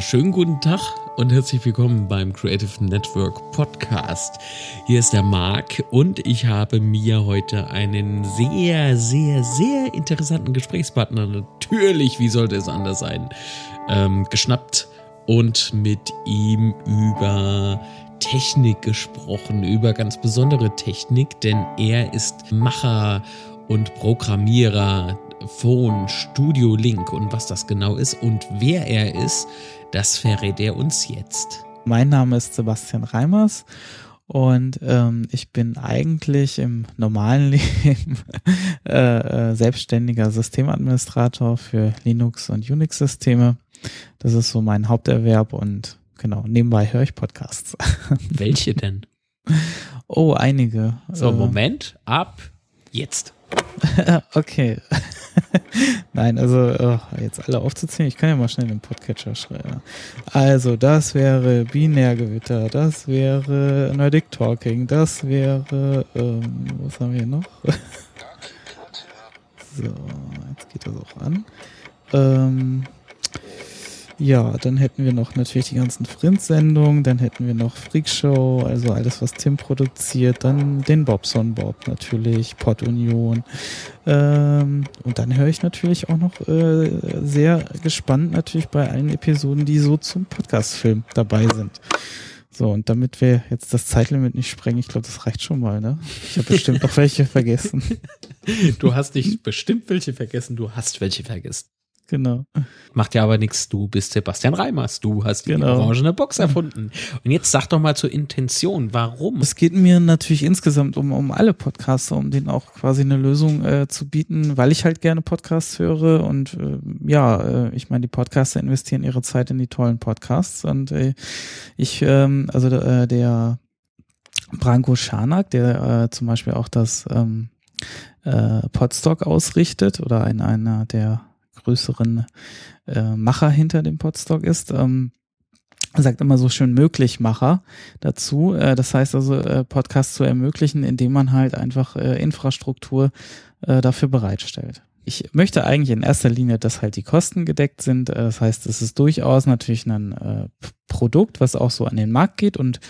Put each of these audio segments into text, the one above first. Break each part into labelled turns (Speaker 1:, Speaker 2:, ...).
Speaker 1: Schönen guten Tag und herzlich willkommen beim Creative Network Podcast. Hier ist der Marc und ich habe mir heute einen sehr, sehr, sehr interessanten Gesprächspartner, natürlich, wie sollte es anders sein, ähm, geschnappt und mit ihm über Technik gesprochen, über ganz besondere Technik, denn er ist Macher und Programmierer Phone Studio Link und was das genau ist und wer er ist, das verrät er uns jetzt.
Speaker 2: Mein Name ist Sebastian Reimers und ähm, ich bin eigentlich im normalen Leben äh, äh, selbstständiger Systemadministrator für Linux und Unix-Systeme. Das ist so mein Haupterwerb und genau, nebenbei höre ich Podcasts.
Speaker 1: Welche denn?
Speaker 2: Oh, einige.
Speaker 1: So, äh, Moment, ab jetzt.
Speaker 2: okay. Nein, also oh, jetzt alle aufzuzählen, ich kann ja mal schnell den Podcatcher schreiben. Also, das wäre Binärgewitter, das wäre Nordic Talking, das wäre, ähm, was haben wir hier noch? so, jetzt geht das auch an. Ähm, ja, dann hätten wir noch natürlich die ganzen Frint-Sendungen, dann hätten wir noch Freakshow, also alles, was Tim produziert, dann den Bobson Bob natürlich, Pod Union. Ähm, und dann höre ich natürlich auch noch äh, sehr gespannt natürlich bei allen Episoden, die so zum Podcast-Film dabei sind. So, und damit wir jetzt das Zeitlimit nicht sprengen, ich glaube, das reicht schon mal, ne? Ich habe bestimmt auch welche vergessen.
Speaker 1: Du hast nicht bestimmt welche vergessen, du hast welche vergessen.
Speaker 2: Genau.
Speaker 1: Macht ja aber nichts. Du bist Sebastian Reimers. Du hast die genau. orangene Box erfunden. Und jetzt sag doch mal zur Intention. Warum?
Speaker 2: Es geht mir natürlich insgesamt um, um alle Podcaster, um denen auch quasi eine Lösung äh, zu bieten, weil ich halt gerne Podcasts höre. Und äh, ja, äh, ich meine, die Podcaster investieren ihre Zeit in die tollen Podcasts. Und äh, ich, ähm, also äh, der Branko Schanak, der äh, zum Beispiel auch das ähm, äh, Podstock ausrichtet oder ein, einer der größeren äh, Macher hinter dem Podstock ist. Ähm, sagt immer so schön Möglichmacher dazu. Äh, das heißt also, äh, Podcasts zu ermöglichen, indem man halt einfach äh, Infrastruktur äh, dafür bereitstellt. Ich möchte eigentlich in erster Linie, dass halt die Kosten gedeckt sind. Äh, das heißt, es ist durchaus natürlich ein äh, Produkt, was auch so an den Markt geht und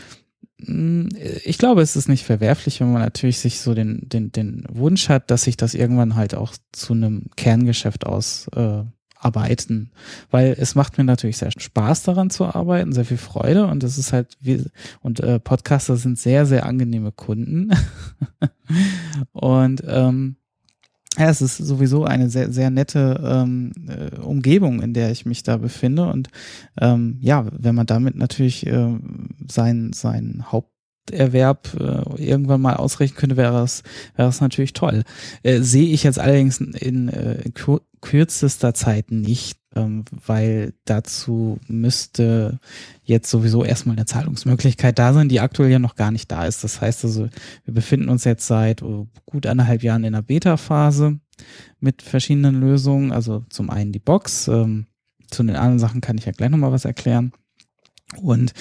Speaker 2: ich glaube, es ist nicht verwerflich, wenn man natürlich sich so den, den, den Wunsch hat, dass sich das irgendwann halt auch zu einem Kerngeschäft ausarbeiten. Äh, Weil es macht mir natürlich sehr Spaß daran zu arbeiten, sehr viel Freude und es ist halt wie, und äh, Podcaster sind sehr, sehr angenehme Kunden. und ähm, ja, es ist sowieso eine sehr, sehr nette ähm, äh, Umgebung, in der ich mich da befinde. Und ähm, ja, wenn man damit natürlich äh, sein, sein Haupterwerb äh, irgendwann mal ausrechnen könnte, wäre das, wäre das natürlich toll. Äh, sehe ich jetzt allerdings in äh, kürzester Zeit nicht, ähm, weil dazu müsste jetzt sowieso erstmal eine Zahlungsmöglichkeit da sein, die aktuell ja noch gar nicht da ist. Das heißt also, wir befinden uns jetzt seit oh, gut anderthalb Jahren in der Beta-Phase mit verschiedenen Lösungen. Also zum einen die Box, ähm, zu den anderen Sachen kann ich ja gleich nochmal was erklären. Und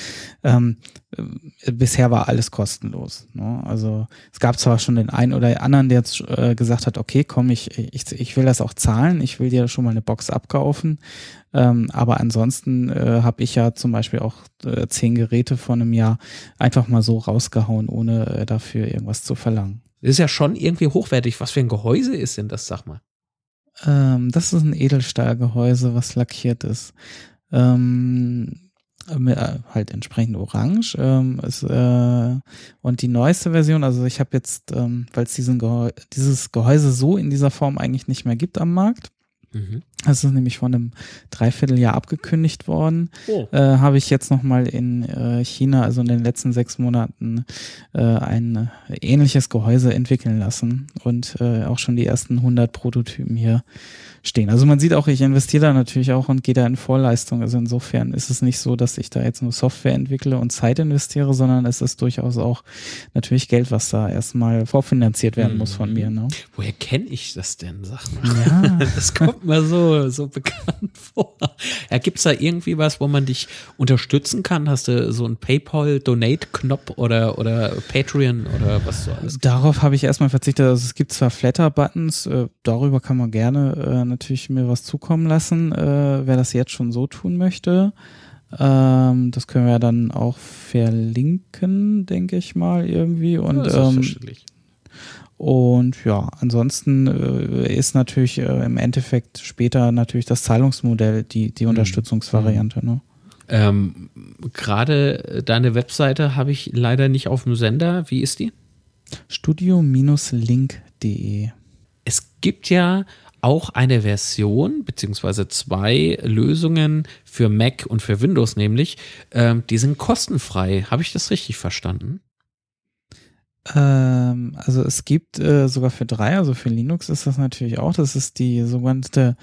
Speaker 2: ähm, äh, bisher war alles kostenlos. Ne? Also es gab zwar schon den einen oder anderen, der jetzt äh, gesagt hat, okay, komm, ich, ich, ich will das auch zahlen, ich will dir schon mal eine Box abkaufen. Ähm, aber ansonsten äh, habe ich ja zum Beispiel auch äh, zehn Geräte von einem Jahr einfach mal so rausgehauen, ohne äh, dafür irgendwas zu verlangen.
Speaker 1: Das ist ja schon irgendwie hochwertig. Was für ein Gehäuse ist denn das, sag mal?
Speaker 2: Ähm, das ist ein Edelstahlgehäuse, was lackiert ist. Ähm, äh, halt entsprechend orange. Ähm, ist, äh, und die neueste Version, also ich habe jetzt, ähm, weil es Gehäu dieses Gehäuse so in dieser Form eigentlich nicht mehr gibt am Markt, Mhm. Das ist nämlich vor einem Dreivierteljahr abgekündigt worden. Oh. Äh, Habe ich jetzt nochmal in äh, China, also in den letzten sechs Monaten, äh, ein ähnliches Gehäuse entwickeln lassen und äh, auch schon die ersten 100 Prototypen hier stehen. Also man sieht auch, ich investiere da natürlich auch und gehe da in Vorleistung. Also insofern ist es nicht so, dass ich da jetzt nur Software entwickle und Zeit investiere, sondern es ist durchaus auch natürlich Geld, was da erstmal vorfinanziert werden muss von mir. Ne?
Speaker 1: Woher kenne ich das denn, sag mal? Ja. Das kommt mir so, so bekannt vor. Ja, gibt's da irgendwie was, wo man dich unterstützen kann? Hast du so einen PayPal-Donate-Knopf oder, oder Patreon oder was so alles?
Speaker 2: Darauf habe ich erstmal verzichtet. Also es gibt zwar Flatter-Buttons, äh, darüber kann man gerne äh, natürlich mir was zukommen lassen, äh, wer das jetzt schon so tun möchte. Ähm, das können wir dann auch verlinken, denke ich mal, irgendwie. Und, ja, ähm, und ja, ansonsten äh, ist natürlich äh, im Endeffekt später natürlich das Zahlungsmodell die, die mhm. Unterstützungsvariante. Ne?
Speaker 1: Ähm, Gerade deine Webseite habe ich leider nicht auf dem Sender. Wie ist die?
Speaker 2: Studio-link.de.
Speaker 1: Es gibt ja auch eine Version, beziehungsweise zwei Lösungen für Mac und für Windows nämlich, ähm, die sind kostenfrei. Habe ich das richtig verstanden?
Speaker 2: Ähm, also es gibt äh, sogar für drei, also für Linux ist das natürlich auch. Das ist die sogenannte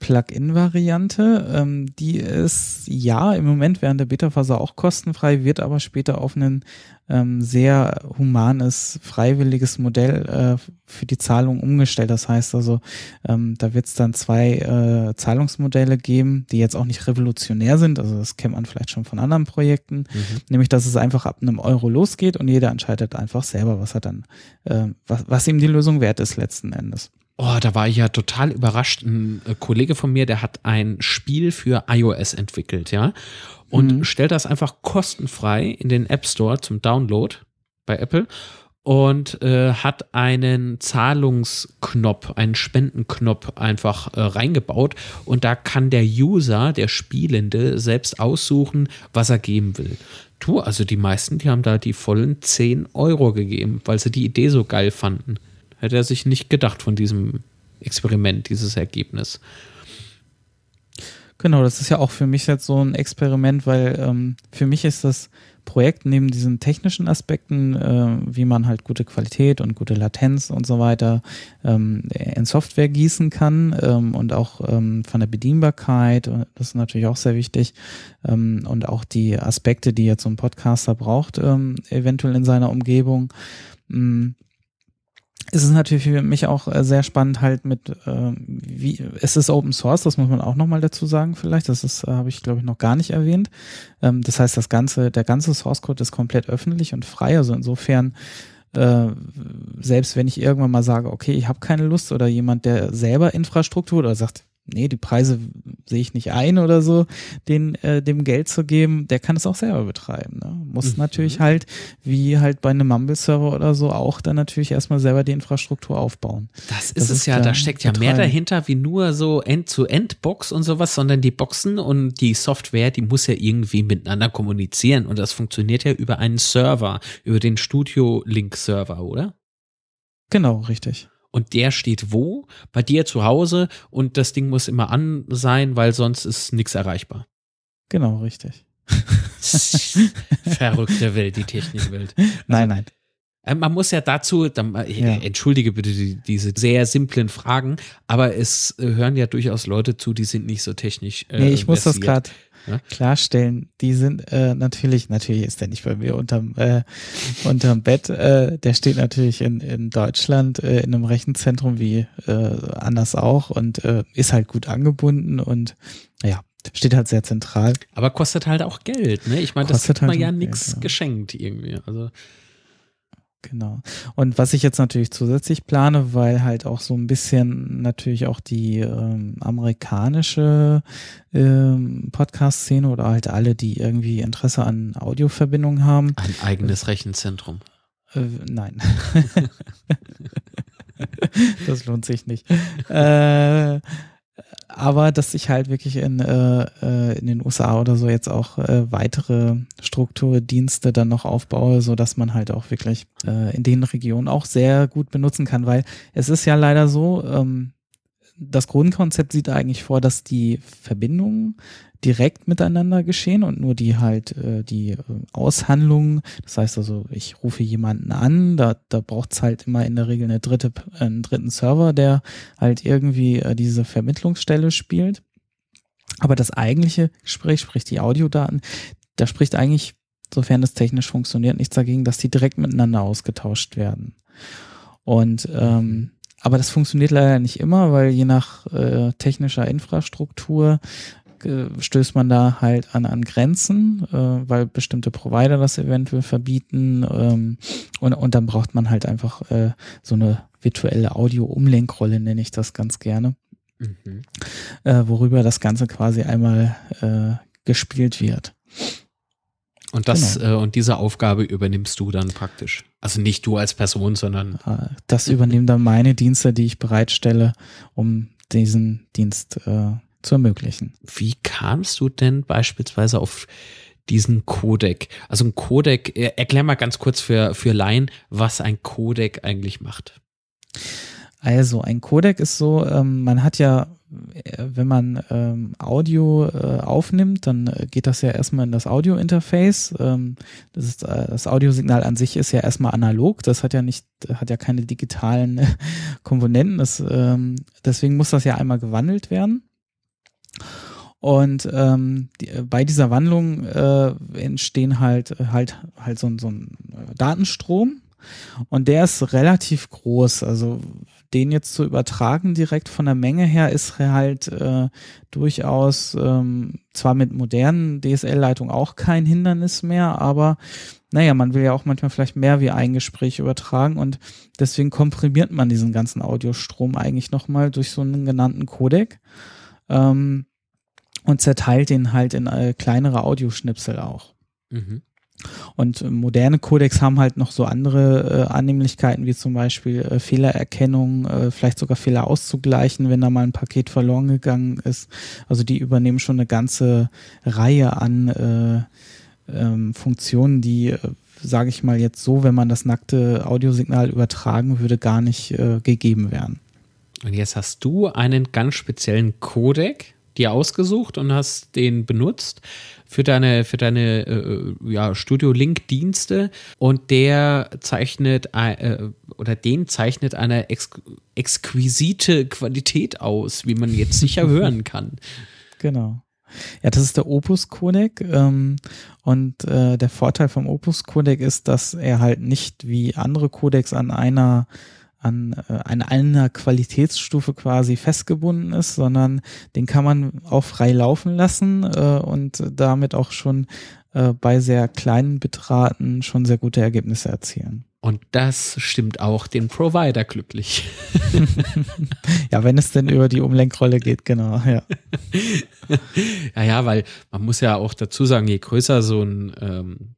Speaker 2: Plugin-Variante. Ähm, die ist ja im Moment während der Beta-Phase auch kostenfrei, wird aber später auf einen ähm, sehr humanes, freiwilliges Modell äh, für die Zahlung umgestellt. Das heißt also, ähm, da wird es dann zwei äh, Zahlungsmodelle geben, die jetzt auch nicht revolutionär sind. Also das kennt man vielleicht schon von anderen Projekten. Mhm. Nämlich, dass es einfach ab einem Euro losgeht und jeder entscheidet einfach selber, was er dann, äh, was, was ihm die Lösung wert ist letzten Endes.
Speaker 1: Oh, da war ich ja total überrascht. Ein äh, Kollege von mir, der hat ein Spiel für iOS entwickelt, ja und mhm. stellt das einfach kostenfrei in den App Store zum Download bei Apple und äh, hat einen Zahlungsknopf, einen Spendenknopf einfach äh, reingebaut und da kann der User, der Spielende selbst aussuchen, was er geben will. Tu, also die meisten, die haben da die vollen 10 Euro gegeben, weil sie die Idee so geil fanden. Hätte er sich nicht gedacht von diesem Experiment, dieses Ergebnis.
Speaker 2: Genau, das ist ja auch für mich jetzt so ein Experiment, weil ähm, für mich ist das Projekt neben diesen technischen Aspekten, äh, wie man halt gute Qualität und gute Latenz und so weiter ähm, in Software gießen kann ähm, und auch ähm, von der Bedienbarkeit, äh, das ist natürlich auch sehr wichtig ähm, und auch die Aspekte, die jetzt so ein Podcaster braucht, ähm, eventuell in seiner Umgebung. Mh, mm, ist es natürlich für mich auch äh, sehr spannend halt mit, äh, wie, es ist Open Source, das muss man auch nochmal dazu sagen vielleicht, das ist, äh, habe ich glaube ich noch gar nicht erwähnt. Ähm, das heißt, das ganze, der ganze Source Code ist komplett öffentlich und frei, also insofern äh, selbst wenn ich irgendwann mal sage, okay, ich habe keine Lust oder jemand, der selber Infrastruktur oder sagt, nee, die Preise sehe ich nicht ein oder so, den, äh, dem Geld zu geben, der kann es auch selber betreiben. Ne? Muss mhm. natürlich halt, wie halt bei einem Mumble-Server oder so, auch dann natürlich erstmal selber die Infrastruktur aufbauen.
Speaker 1: Das ist das es ist ja, da steckt ja mehr dahinter wie nur so End-zu-End-Box und sowas, sondern die Boxen und die Software, die muss ja irgendwie miteinander kommunizieren und das funktioniert ja über einen Server, über den Studio-Link-Server, oder?
Speaker 2: Genau, richtig
Speaker 1: und der steht wo? Bei dir zu Hause und das Ding muss immer an sein, weil sonst ist nichts erreichbar.
Speaker 2: Genau, richtig.
Speaker 1: Verrückte Welt, die Technikwelt.
Speaker 2: Also, nein, nein.
Speaker 1: Äh, man muss ja dazu, dann, äh, ja. entschuldige bitte die, diese sehr simplen Fragen, aber es äh, hören ja durchaus Leute zu, die sind nicht so technisch.
Speaker 2: Äh, nee, ich muss versiert. das gerade ja? klarstellen, die sind äh, natürlich, natürlich ist der nicht bei mir unterm, äh, unterm Bett, äh, der steht natürlich in, in Deutschland äh, in einem Rechenzentrum wie äh, anders auch und äh, ist halt gut angebunden und ja, steht halt sehr zentral.
Speaker 1: Aber kostet halt auch Geld, ne? Ich meine, das hat man halt ja nichts ja. geschenkt irgendwie. Also
Speaker 2: Genau. Und was ich jetzt natürlich zusätzlich plane, weil halt auch so ein bisschen natürlich auch die ähm, amerikanische ähm, Podcast-Szene oder halt alle, die irgendwie Interesse an Audioverbindungen haben.
Speaker 1: Ein eigenes Rechenzentrum.
Speaker 2: Äh, nein. das lohnt sich nicht. äh, aber dass ich halt wirklich in, äh, äh in den USA oder so jetzt auch äh, weitere Strukturdienste dann noch aufbaue, so dass man halt auch wirklich äh, in den Regionen auch sehr gut benutzen kann, weil es ist ja leider so, ähm, das Grundkonzept sieht eigentlich vor, dass die Verbindungen direkt miteinander geschehen und nur die halt äh, die äh, Aushandlungen, das heißt also, ich rufe jemanden an, da, da braucht es halt immer in der Regel eine dritte, einen dritten Server, der halt irgendwie äh, diese Vermittlungsstelle spielt. Aber das eigentliche Gespräch, sprich die Audiodaten, da spricht eigentlich, sofern das technisch funktioniert, nichts dagegen, dass die direkt miteinander ausgetauscht werden. Und ähm, aber das funktioniert leider nicht immer, weil je nach äh, technischer Infrastruktur äh, stößt man da halt an, an Grenzen, äh, weil bestimmte Provider das eventuell verbieten ähm, und, und dann braucht man halt einfach äh, so eine virtuelle Audio-Umlenkrolle, nenne ich das ganz gerne, mhm. äh, worüber das Ganze quasi einmal äh, gespielt wird.
Speaker 1: Und das genau. äh, und diese Aufgabe übernimmst du dann praktisch. Also nicht du als Person, sondern
Speaker 2: äh, das übernehmen dann meine Dienste, die ich bereitstelle, um diesen Dienst äh, zu ermöglichen.
Speaker 1: Wie kamst du denn beispielsweise auf diesen Codec? Also ein Codec, äh, erklär mal ganz kurz für, für Laien, was ein Codec eigentlich macht.
Speaker 2: Also ein Codec ist so, ähm, man hat ja, wenn man ähm, Audio äh, aufnimmt, dann äh, geht das ja erstmal in das Audio-Interface. Ähm, das, äh, das Audiosignal an sich ist ja erstmal analog, das hat ja nicht, hat ja keine digitalen Komponenten. Das, ähm, deswegen muss das ja einmal gewandelt werden. Und ähm, die, äh, bei dieser Wandlung äh, entstehen halt halt halt so, so ein Datenstrom und der ist relativ groß. Also den jetzt zu übertragen direkt von der Menge her ist halt äh, durchaus ähm, zwar mit modernen DSL-Leitungen auch kein Hindernis mehr, aber naja, man will ja auch manchmal vielleicht mehr wie ein Gespräch übertragen und deswegen komprimiert man diesen ganzen Audiostrom eigentlich nochmal durch so einen genannten Codec ähm, und zerteilt den halt in äh, kleinere Audioschnipsel auch. Mhm. Und moderne Codecs haben halt noch so andere äh, Annehmlichkeiten, wie zum Beispiel äh, Fehlererkennung, äh, vielleicht sogar Fehler auszugleichen, wenn da mal ein Paket verloren gegangen ist. Also die übernehmen schon eine ganze Reihe an äh, ähm, Funktionen, die, äh, sage ich mal jetzt so, wenn man das nackte Audiosignal übertragen würde, gar nicht äh, gegeben wären.
Speaker 1: Und jetzt hast du einen ganz speziellen Codec dir ausgesucht und hast den benutzt für deine, für deine äh, ja, Studio Link Dienste und der zeichnet äh, oder den zeichnet eine ex exquisite Qualität aus, wie man jetzt sicher hören kann.
Speaker 2: Genau. Ja, das ist der Opus Codec ähm, und äh, der Vorteil vom Opus Codec ist, dass er halt nicht wie andere Codecs an einer an, äh, an einer Qualitätsstufe quasi festgebunden ist, sondern den kann man auch frei laufen lassen äh, und damit auch schon äh, bei sehr kleinen Bitraten schon sehr gute Ergebnisse erzielen.
Speaker 1: Und das stimmt auch den Provider glücklich.
Speaker 2: ja, wenn es denn über die Umlenkrolle geht, genau, ja.
Speaker 1: ja, ja, weil man muss ja auch dazu sagen, je größer so ein ähm,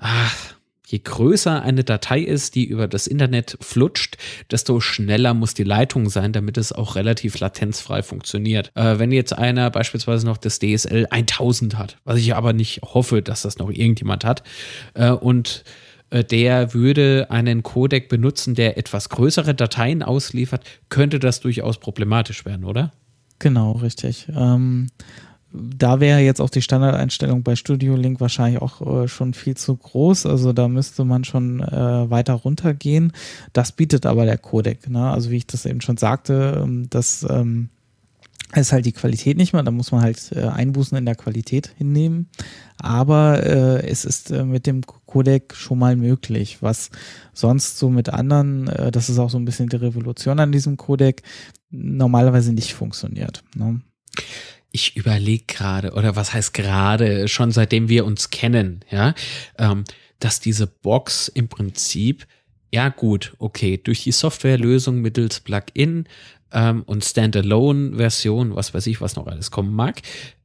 Speaker 1: ach, Je größer eine Datei ist, die über das Internet flutscht, desto schneller muss die Leitung sein, damit es auch relativ latenzfrei funktioniert. Äh, wenn jetzt einer beispielsweise noch das DSL 1000 hat, was ich aber nicht hoffe, dass das noch irgendjemand hat, äh, und äh, der würde einen Codec benutzen, der etwas größere Dateien ausliefert, könnte das durchaus problematisch werden, oder?
Speaker 2: Genau, richtig. Ähm, da wäre jetzt auch die Standardeinstellung bei Studio Link wahrscheinlich auch äh, schon viel zu groß. Also da müsste man schon äh, weiter runtergehen. Das bietet aber der Codec. Ne? Also wie ich das eben schon sagte, ähm, das ähm, ist halt die Qualität nicht mehr. Da muss man halt äh, Einbußen in der Qualität hinnehmen. Aber äh, es ist äh, mit dem Codec schon mal möglich, was sonst so mit anderen, äh, das ist auch so ein bisschen die Revolution an diesem Codec, normalerweise nicht funktioniert. Ne?
Speaker 1: Ich überlege gerade, oder was heißt gerade, schon seitdem wir uns kennen, ja, ähm, dass diese Box im Prinzip, ja gut, okay, durch die Softwarelösung mittels Plugin ähm, und Standalone-Version, was weiß ich, was noch alles kommen mag,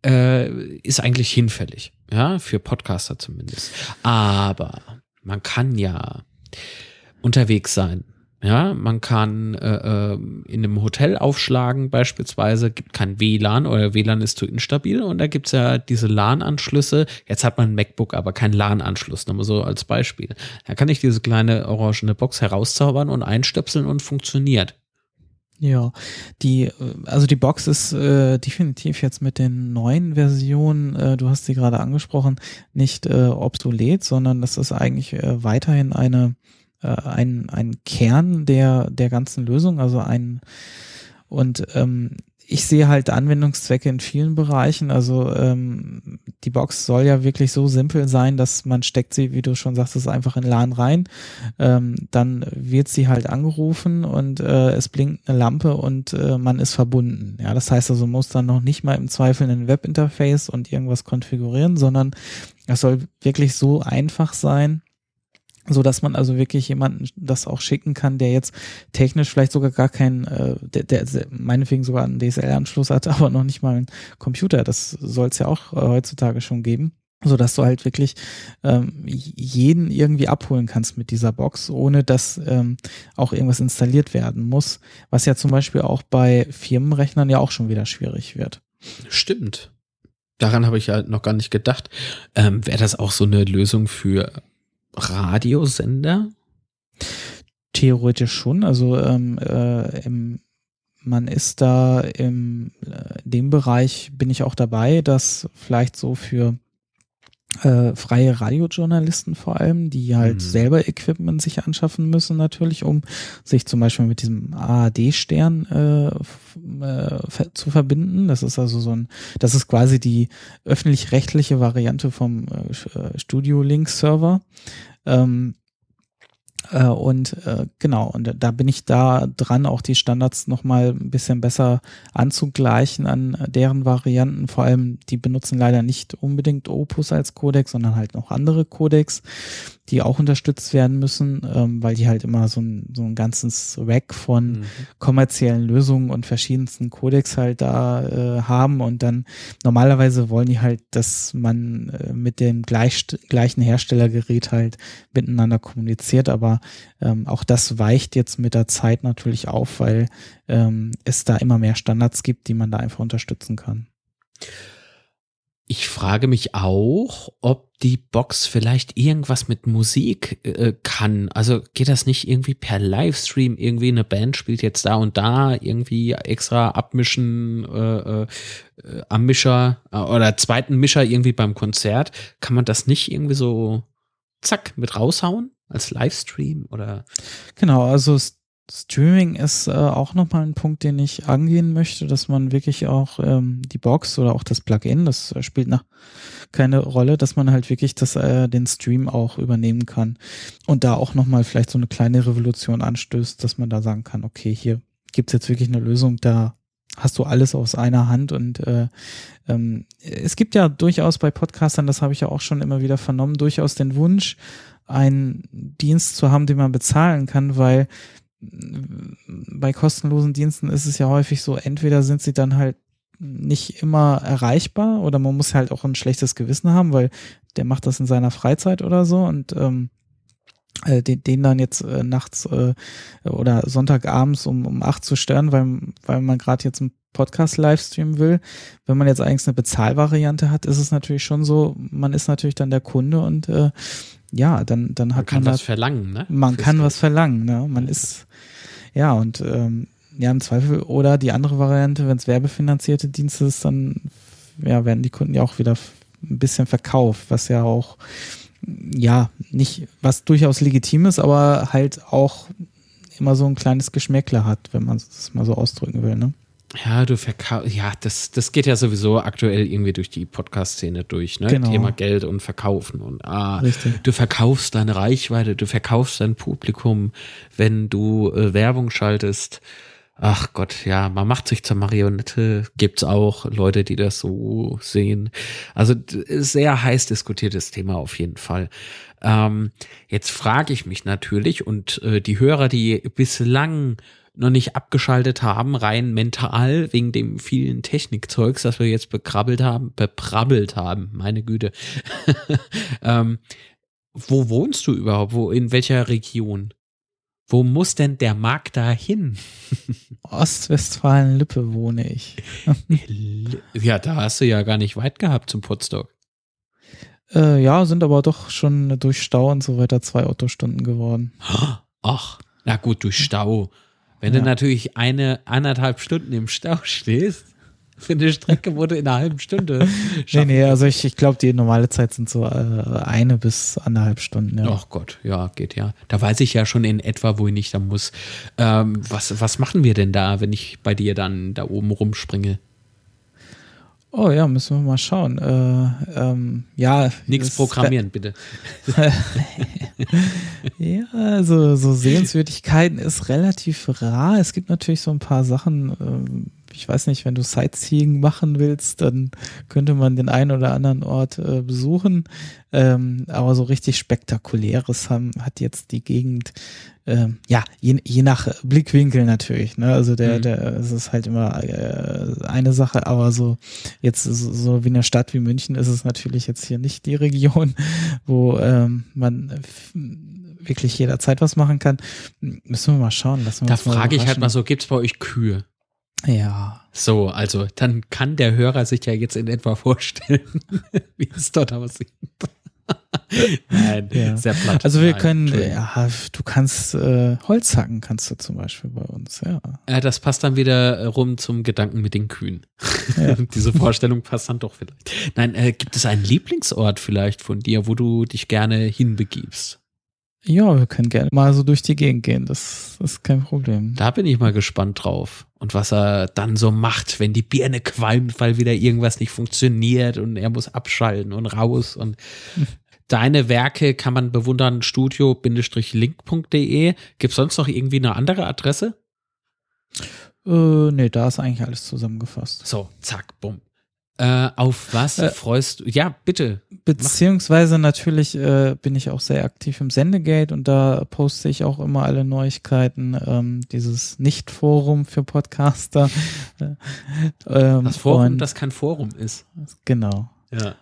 Speaker 1: äh, ist eigentlich hinfällig, ja, für Podcaster zumindest. Aber man kann ja unterwegs sein ja, man kann äh, ähm, in einem Hotel aufschlagen, beispielsweise, gibt kein WLAN oder WLAN ist zu instabil und da gibt es ja diese LAN-Anschlüsse. Jetzt hat man ein MacBook, aber kein LAN-Anschluss, nur so als Beispiel. Da kann ich diese kleine orangene Box herauszaubern und einstöpseln und funktioniert.
Speaker 2: Ja, die, also die Box ist äh, definitiv jetzt mit den neuen Versionen, äh, du hast sie gerade angesprochen, nicht äh, obsolet, sondern das ist eigentlich äh, weiterhin eine äh, ein, ein Kern der, der ganzen Lösung, also ein und ähm, ich sehe halt Anwendungszwecke in vielen Bereichen. Also ähm, die Box soll ja wirklich so simpel sein, dass man steckt sie, wie du schon sagst, einfach in LAN rein. Ähm, dann wird sie halt angerufen und äh, es blinkt eine Lampe und äh, man ist verbunden. Ja, das heißt also, muss dann noch nicht mal im Zweifel ein Webinterface und irgendwas konfigurieren, sondern es soll wirklich so einfach sein, so dass man also wirklich jemanden das auch schicken kann, der jetzt technisch vielleicht sogar gar keinen, äh, der, der meinetwegen sogar einen DSL-Anschluss hat, aber noch nicht mal einen Computer. Das soll es ja auch äh, heutzutage schon geben so dass du halt wirklich ähm, jeden irgendwie abholen kannst mit dieser Box, ohne dass ähm, auch irgendwas installiert werden muss, was ja zum Beispiel auch bei Firmenrechnern ja auch schon wieder schwierig wird.
Speaker 1: Stimmt. Daran habe ich ja noch gar nicht gedacht. Ähm, Wäre das auch so eine Lösung für Radiosender?
Speaker 2: Theoretisch schon. Also ähm, äh, im, man ist da im äh, dem Bereich bin ich auch dabei, dass vielleicht so für äh, freie Radiojournalisten vor allem, die halt mhm. selber Equipment sich anschaffen müssen natürlich, um sich zum Beispiel mit diesem ARD-Stern äh, äh, zu verbinden. Das ist also so ein, das ist quasi die öffentlich-rechtliche Variante vom äh, äh Studio Link Server. Ähm, äh, und äh, genau, und da bin ich da dran, auch die Standards nochmal ein bisschen besser anzugleichen an deren Varianten. Vor allem, die benutzen leider nicht unbedingt Opus als Codex, sondern halt noch andere Codecs die auch unterstützt werden müssen, ähm, weil die halt immer so ein, so ein ganzes Rack von mhm. kommerziellen Lösungen und verschiedensten Codecs halt da äh, haben und dann normalerweise wollen die halt, dass man äh, mit dem gleich, gleichen Herstellergerät halt miteinander kommuniziert, aber ähm, auch das weicht jetzt mit der Zeit natürlich auf, weil ähm, es da immer mehr Standards gibt, die man da einfach unterstützen kann.
Speaker 1: Ich frage mich auch, ob die Box vielleicht irgendwas mit Musik äh, kann. Also geht das nicht irgendwie per Livestream? Irgendwie eine Band spielt jetzt da und da irgendwie extra abmischen äh, äh, am Mischer äh, oder zweiten Mischer irgendwie beim Konzert. Kann man das nicht irgendwie so zack mit raushauen als Livestream oder?
Speaker 2: Genau, also Streaming ist äh, auch nochmal ein Punkt, den ich angehen möchte, dass man wirklich auch ähm, die Box oder auch das Plugin, das äh, spielt nach keine Rolle, dass man halt wirklich das, äh, den Stream auch übernehmen kann und da auch nochmal vielleicht so eine kleine Revolution anstößt, dass man da sagen kann, okay, hier gibt's jetzt wirklich eine Lösung, da hast du alles aus einer Hand und äh, ähm, es gibt ja durchaus bei Podcastern, das habe ich ja auch schon immer wieder vernommen, durchaus den Wunsch, einen Dienst zu haben, den man bezahlen kann, weil bei kostenlosen Diensten ist es ja häufig so, entweder sind sie dann halt nicht immer erreichbar oder man muss halt auch ein schlechtes Gewissen haben, weil der macht das in seiner Freizeit oder so und ähm, äh, den, den dann jetzt äh, nachts äh, oder Sonntagabends um, um acht zu stören, weil, weil man gerade jetzt einen Podcast livestreamen will. Wenn man jetzt eigentlich eine Bezahlvariante hat, ist es natürlich schon so, man ist natürlich dann der Kunde und äh, ja, dann, dann hat man.
Speaker 1: Kann
Speaker 2: man
Speaker 1: was verlangen, ne?
Speaker 2: Man kann was verlangen, ne? Man ist, ja, und ähm, ja, im Zweifel, oder die andere Variante, wenn es werbefinanzierte Dienste ist, dann ja, werden die Kunden ja auch wieder ein bisschen verkauft, was ja auch, ja, nicht, was durchaus legitim ist, aber halt auch immer so ein kleines Geschmäckle hat, wenn man es mal so ausdrücken will, ne?
Speaker 1: Ja, du verkaufst, ja, das, das geht ja sowieso aktuell irgendwie durch die Podcast-Szene durch, ne? Genau. Thema Geld und Verkaufen und ah, Richtig. du verkaufst deine Reichweite, du verkaufst dein Publikum, wenn du äh, Werbung schaltest. Ach Gott, ja, man macht sich zur Marionette, gibt's auch Leute, die das so sehen. Also sehr heiß diskutiertes Thema auf jeden Fall. Ähm, jetzt frage ich mich natürlich und äh, die Hörer, die bislang noch nicht abgeschaltet haben, rein mental, wegen dem vielen Technikzeugs, das wir jetzt bekrabbelt haben, beprabbelt haben, meine Güte. ähm, wo wohnst du überhaupt? Wo, in welcher Region? Wo muss denn der Markt da hin?
Speaker 2: Ostwestfalen-Lippe wohne ich.
Speaker 1: ja, da hast du ja gar nicht weit gehabt zum Potsdok.
Speaker 2: Äh, ja, sind aber doch schon durch Stau und so weiter zwei Autostunden geworden.
Speaker 1: Ach, na gut, durch Stau. Wenn ja. du natürlich eine anderthalb Stunden im Stau stehst, für eine Strecke wurde in einer halben Stunde.
Speaker 2: nee, nee, also ich, ich glaube, die normale Zeit sind so äh, eine bis anderthalb Stunden. Ja.
Speaker 1: Ach Gott, ja, geht ja. Da weiß ich ja schon in etwa, wo ich da muss. Ähm, was, was machen wir denn da, wenn ich bei dir dann da oben rumspringe?
Speaker 2: Oh ja, müssen wir mal schauen. Äh, ähm, ja.
Speaker 1: Nichts programmieren, bitte.
Speaker 2: ja, also so Sehenswürdigkeiten ist relativ rar. Es gibt natürlich so ein paar Sachen, äh, ich weiß nicht, wenn du Sightseeing machen willst, dann könnte man den einen oder anderen Ort äh, besuchen. Ähm, aber so richtig spektakuläres haben, hat jetzt die Gegend, ähm, ja, je, je nach Blickwinkel natürlich. Ne? Also der, mhm. der, es ist halt immer äh, eine Sache, aber so jetzt so, so wie eine Stadt wie München ist es natürlich jetzt hier nicht die Region, wo ähm, man wirklich jederzeit was machen kann. Müssen wir mal schauen. Lassen wir
Speaker 1: da frage ich halt mal so, gibt es bei euch Kühe?
Speaker 2: Ja.
Speaker 1: So, also dann kann der Hörer sich ja jetzt in etwa vorstellen, wie es dort aussieht.
Speaker 2: Nein, ja. sehr platt. Also wir Nein, können, ja, du kannst äh, Holz hacken, kannst du zum Beispiel bei uns, ja.
Speaker 1: ja. Das passt dann wieder rum zum Gedanken mit den Kühen. Ja. Diese Vorstellung passt dann doch vielleicht. Nein, äh, gibt es einen Lieblingsort vielleicht von dir, wo du dich gerne hinbegibst?
Speaker 2: Ja, wir können gerne mal so durch die Gegend gehen. Das, das ist kein Problem.
Speaker 1: Da bin ich mal gespannt drauf. Und was er dann so macht, wenn die Birne qualmt, weil wieder irgendwas nicht funktioniert und er muss abschalten und raus. Und deine Werke kann man bewundern, studio-link.de. Gibt es sonst noch irgendwie eine andere Adresse?
Speaker 2: Äh, nee, da ist eigentlich alles zusammengefasst.
Speaker 1: So, zack, bumm. Äh, auf was äh, freust du? Ja, bitte.
Speaker 2: Beziehungsweise natürlich äh, bin ich auch sehr aktiv im Sendegate und da poste ich auch immer alle Neuigkeiten. Ähm, dieses Nicht-Forum für Podcaster.
Speaker 1: ähm, das Forum, das kein Forum ist.
Speaker 2: Genau.
Speaker 1: Ja.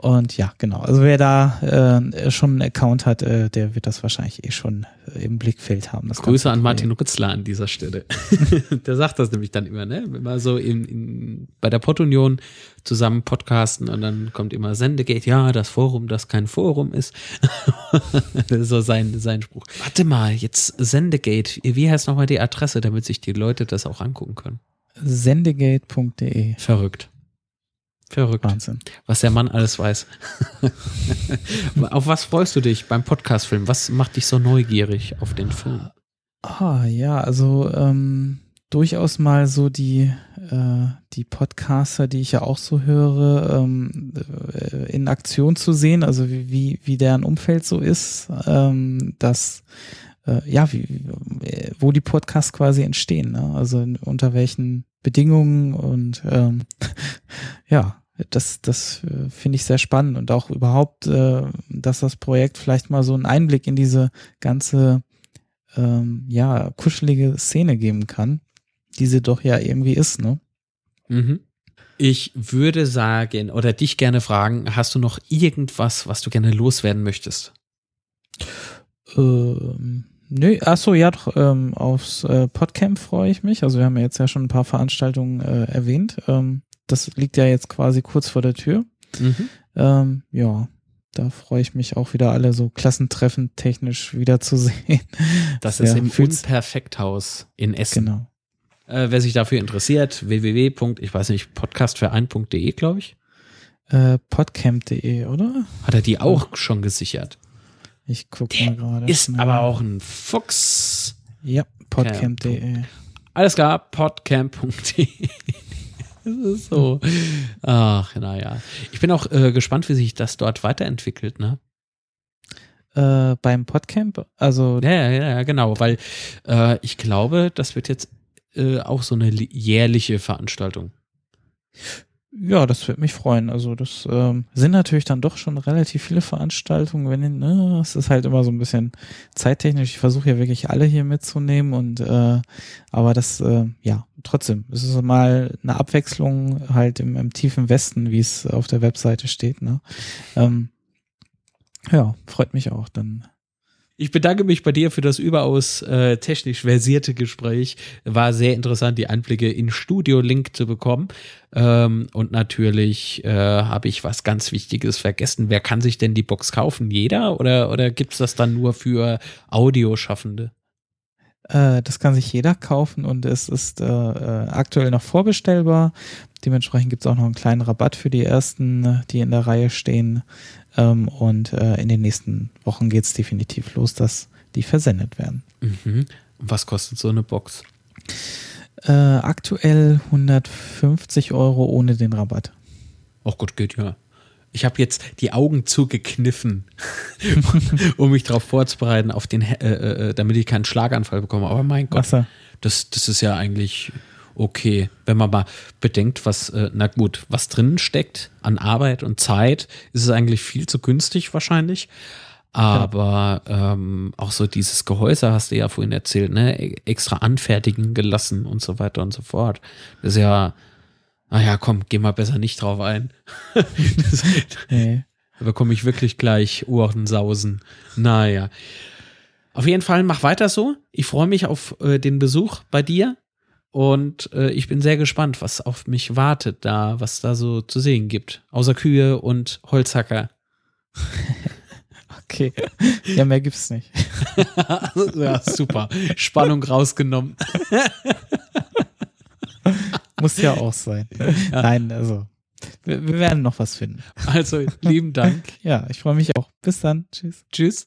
Speaker 2: Und ja, genau. Also wer da äh, schon einen Account hat, äh, der wird das wahrscheinlich eh schon äh, im Blickfeld haben.
Speaker 1: Grüße an Martin Rützler an dieser Stelle. der sagt das nämlich dann immer, ne? Immer so in, in, bei der Pottunion zusammen podcasten und dann kommt immer Sendegate, ja, das Forum, das kein Forum ist. das ist so sein, sein Spruch. Warte mal, jetzt Sendegate. Wie heißt nochmal die Adresse, damit sich die Leute das auch angucken können?
Speaker 2: Sendegate.de.
Speaker 1: Verrückt. Verrückt. Wahnsinn. Was der Mann alles weiß. auf was freust du dich beim Podcastfilm? Was macht dich so neugierig auf den Film?
Speaker 2: Ah, ja, also ähm, durchaus mal so die, äh, die Podcaster, die ich ja auch so höre, ähm, äh, in Aktion zu sehen, also wie, wie deren Umfeld so ist, ähm, dass äh, ja, wie, wo die Podcasts quasi entstehen, ne? also unter welchen Bedingungen und ähm, ja, das, das äh, finde ich sehr spannend und auch überhaupt, äh, dass das Projekt vielleicht mal so einen Einblick in diese ganze, ähm, ja, kuschelige Szene geben kann, die sie doch ja irgendwie ist, ne?
Speaker 1: Mhm. Ich würde sagen oder dich gerne fragen, hast du noch irgendwas, was du gerne loswerden möchtest?
Speaker 2: Ähm, nö, achso, ja, doch, ähm, aufs äh, Podcamp freue ich mich. Also wir haben ja jetzt ja schon ein paar Veranstaltungen äh, erwähnt. Ähm, das liegt ja jetzt quasi kurz vor der Tür. Mhm. Ähm, ja, da freue ich mich auch wieder alle so Klassentreffen technisch wieder zu sehen.
Speaker 1: Das ist ja, im Unperfekthaus in Essen.
Speaker 2: Genau.
Speaker 1: Äh, wer sich dafür interessiert, www. ich weiß nicht, podcastverein.de, glaube ich.
Speaker 2: Äh, podcamp.de, oder?
Speaker 1: Hat er die auch schon gesichert?
Speaker 2: Ich gucke mal gerade.
Speaker 1: Ist schnell. aber auch ein Fuchs.
Speaker 2: Ja, podcamp.de.
Speaker 1: Alles klar, podcamp.de. Das ist so. Ach, naja. Ich bin auch äh, gespannt, wie sich das dort weiterentwickelt, ne?
Speaker 2: Äh, beim Podcamp? Also.
Speaker 1: Ja, ja, ja, genau, weil äh, ich glaube, das wird jetzt äh, auch so eine jährliche Veranstaltung.
Speaker 2: Ja, das würde mich freuen. Also das ähm, sind natürlich dann doch schon relativ viele Veranstaltungen. Wenn ne, es ist halt immer so ein bisschen zeittechnisch. Ich versuche ja wirklich alle hier mitzunehmen und äh, aber das äh, ja trotzdem. Es ist mal eine Abwechslung halt im, im tiefen Westen, wie es auf der Webseite steht. Ne? Ähm, ja, freut mich auch. Dann
Speaker 1: ich bedanke mich bei dir für das überaus äh, technisch versierte Gespräch. War sehr interessant, die Einblicke in Studio Link zu bekommen. Ähm, und natürlich äh, habe ich was ganz Wichtiges vergessen. Wer kann sich denn die Box kaufen? Jeder? Oder, oder gibt es das dann nur für Audioschaffende?
Speaker 2: Äh, das kann sich jeder kaufen und es ist äh, äh aktuell noch vorbestellbar. Dementsprechend gibt es auch noch einen kleinen Rabatt für die ersten, die in der Reihe stehen. Ähm, und äh, in den nächsten Wochen geht es definitiv los, dass die versendet werden.
Speaker 1: Mhm. Was kostet so eine Box?
Speaker 2: Äh, aktuell 150 Euro ohne den Rabatt.
Speaker 1: Ach gut, geht ja. Ich habe jetzt die Augen zugekniffen, um mich darauf vorzubereiten, auf den, äh, äh, damit ich keinen Schlaganfall bekomme. Aber mein Gott, das, das ist ja eigentlich okay. Wenn man mal bedenkt, was, äh, na gut, was drinnen steckt an Arbeit und Zeit, ist es eigentlich viel zu günstig wahrscheinlich. Aber ähm, auch so dieses Gehäuse hast du ja vorhin erzählt, ne? Extra anfertigen gelassen und so weiter und so fort. Das ist ja, naja, komm, geh mal besser nicht drauf ein. das,
Speaker 2: Nee.
Speaker 1: da bekomme ich wirklich gleich Ohrensausen. Naja. Auf jeden Fall, mach weiter so. Ich freue mich auf äh, den Besuch bei dir. Und äh, ich bin sehr gespannt, was auf mich wartet, da, was da so zu sehen gibt. Außer Kühe und Holzhacker.
Speaker 2: Okay. Ja, mehr gibt's nicht.
Speaker 1: ja, super. Spannung rausgenommen.
Speaker 2: Muss ja auch sein. Nein, also. Wir, wir werden noch was finden.
Speaker 1: Also, lieben Dank.
Speaker 2: Ja, ich freue mich auch. Bis dann. Tschüss.
Speaker 1: Tschüss.